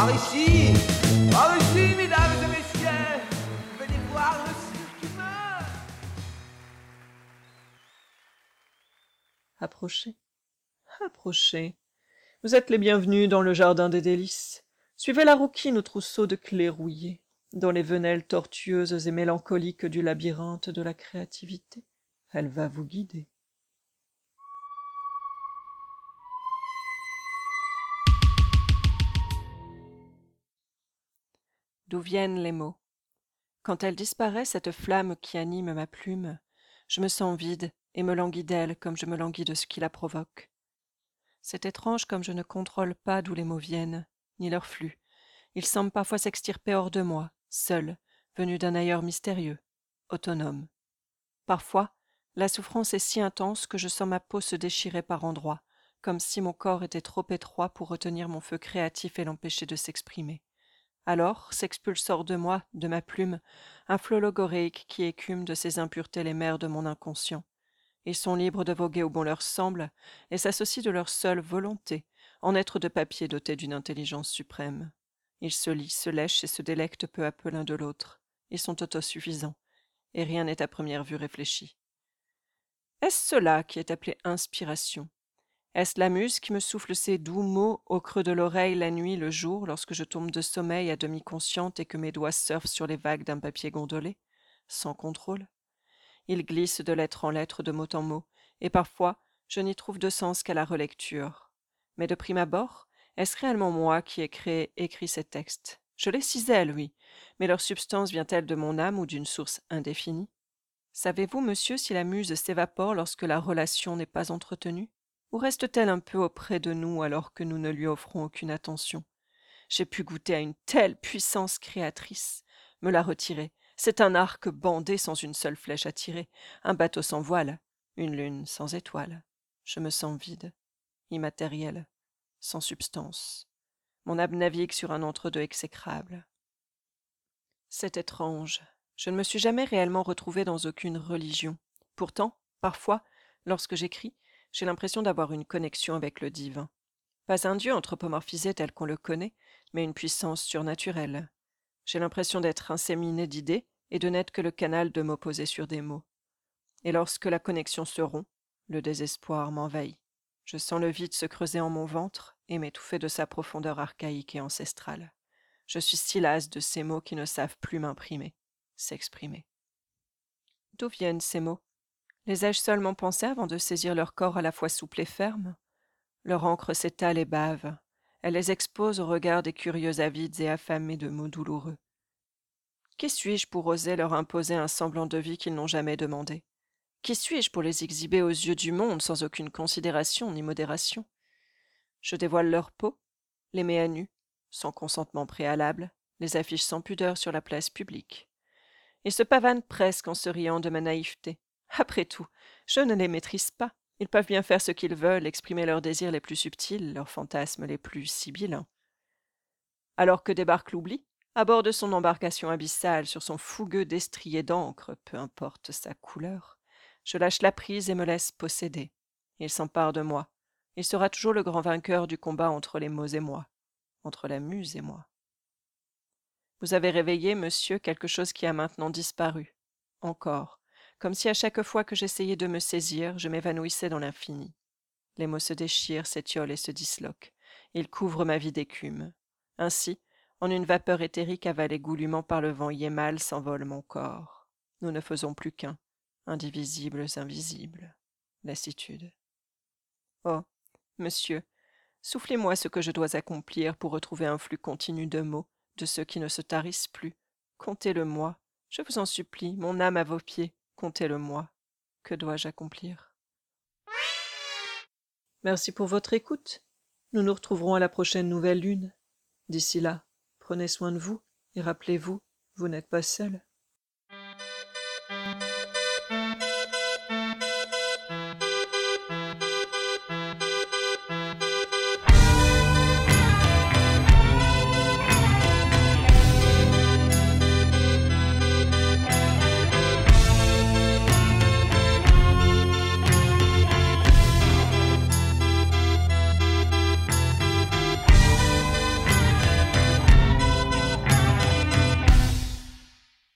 Par ici, mesdames et messieurs, venez voir le cirque. Approchez, approchez. Vous êtes les bienvenus dans le jardin des délices. Suivez la rouquine au trousseau de clés rouillées, dans les venelles tortueuses et mélancoliques du labyrinthe de la créativité. Elle va vous guider. D'où viennent les mots Quand elle disparaît, cette flamme qui anime ma plume, je me sens vide et me languis d'elle comme je me languis de ce qui la provoque. C'est étrange comme je ne contrôle pas d'où les mots viennent, ni leur flux. Ils semblent parfois s'extirper hors de moi, seuls, venus d'un ailleurs mystérieux, autonome. Parfois, la souffrance est si intense que je sens ma peau se déchirer par endroits, comme si mon corps était trop étroit pour retenir mon feu créatif et l'empêcher de s'exprimer. Alors s'expulse hors de moi, de ma plume, un flot logoréique qui écume de ses impuretés les mers de mon inconscient. Ils sont libres de voguer où bon leur semble, et s'associent de leur seule volonté, en être de papier doté d'une intelligence suprême. Ils se lient, se lèchent et se délectent peu à peu l'un de l'autre. Ils sont autosuffisants, et rien n'est à première vue réfléchi. Est-ce cela qui est appelé inspiration? Est-ce la muse qui me souffle ces doux mots au creux de l'oreille la nuit, le jour, lorsque je tombe de sommeil à demi consciente et que mes doigts surfent sur les vagues d'un papier gondolé, sans contrôle. Ils glissent de lettre en lettre, de mot en mot, et parfois je n'y trouve de sens qu'à la relecture. Mais de prime abord, est-ce réellement moi qui ai créé, écrit ces textes? Je les cisèle, oui, mais leur substance vient-elle de mon âme ou d'une source indéfinie? Savez-vous, monsieur, si la muse s'évapore lorsque la relation n'est pas entretenue? Ou reste-t-elle un peu auprès de nous alors que nous ne lui offrons aucune attention? J'ai pu goûter à une telle puissance créatrice. Me la retirer, c'est un arc bandé sans une seule flèche à tirer, un bateau sans voile, une lune sans étoile. Je me sens vide, immatériel, sans substance. Mon âme navigue sur un entre-deux exécrable. C'est étrange, je ne me suis jamais réellement retrouvé dans aucune religion. Pourtant, parfois, lorsque j'écris, j'ai l'impression d'avoir une connexion avec le divin. Pas un dieu anthropomorphisé tel qu'on le connaît, mais une puissance surnaturelle. J'ai l'impression d'être inséminé d'idées et de n'être que le canal de mots posés sur des mots. Et lorsque la connexion se rompt, le désespoir m'envahit. Je sens le vide se creuser en mon ventre et m'étouffer de sa profondeur archaïque et ancestrale. Je suis si lasse de ces mots qui ne savent plus m'imprimer s'exprimer. D'où viennent ces mots? Les ai-je seulement pensés avant de saisir leur corps à la fois souple et ferme Leur encre s'étale et bave. Elle les expose au regard des curieux avides et affamés de mots douloureux. Qui suis-je pour oser leur imposer un semblant de vie qu'ils n'ont jamais demandé? Qui suis-je pour les exhiber aux yeux du monde sans aucune considération ni modération? Je dévoile leur peau, les mets à nu, sans consentement préalable, les affiche sans pudeur sur la place publique. Ils se pavanent presque en se riant de ma naïveté. Après tout, je ne les maîtrise pas. Ils peuvent bien faire ce qu'ils veulent, exprimer leurs désirs les plus subtils, leurs fantasmes les plus sibyllins. Alors que débarque l'oubli, à bord de son embarcation abyssale, sur son fougueux destrier d'encre, peu importe sa couleur, je lâche la prise et me laisse posséder. Il s'empare de moi. Il sera toujours le grand vainqueur du combat entre les mots et moi, entre la muse et moi. Vous avez réveillé, monsieur, quelque chose qui a maintenant disparu. Encore, comme si à chaque fois que j'essayais de me saisir, je m'évanouissais dans l'infini. Les mots se déchirent, s'étiolent et se disloquent. Ils couvrent ma vie d'écume. Ainsi, en une vapeur éthérique avalée goulûment par le vent yémal s'envole mon corps. Nous ne faisons plus qu'un, indivisibles invisibles. Lassitude. Oh, monsieur, soufflez-moi ce que je dois accomplir pour retrouver un flux continu de mots, de ceux qui ne se tarissent plus. Comptez-le-moi. Je vous en supplie, mon âme à vos pieds, comptez-le-moi. Que dois-je accomplir Merci pour votre écoute. Nous nous retrouverons à la prochaine nouvelle lune. D'ici là, prenez soin de vous et rappelez-vous, vous n'êtes pas seul.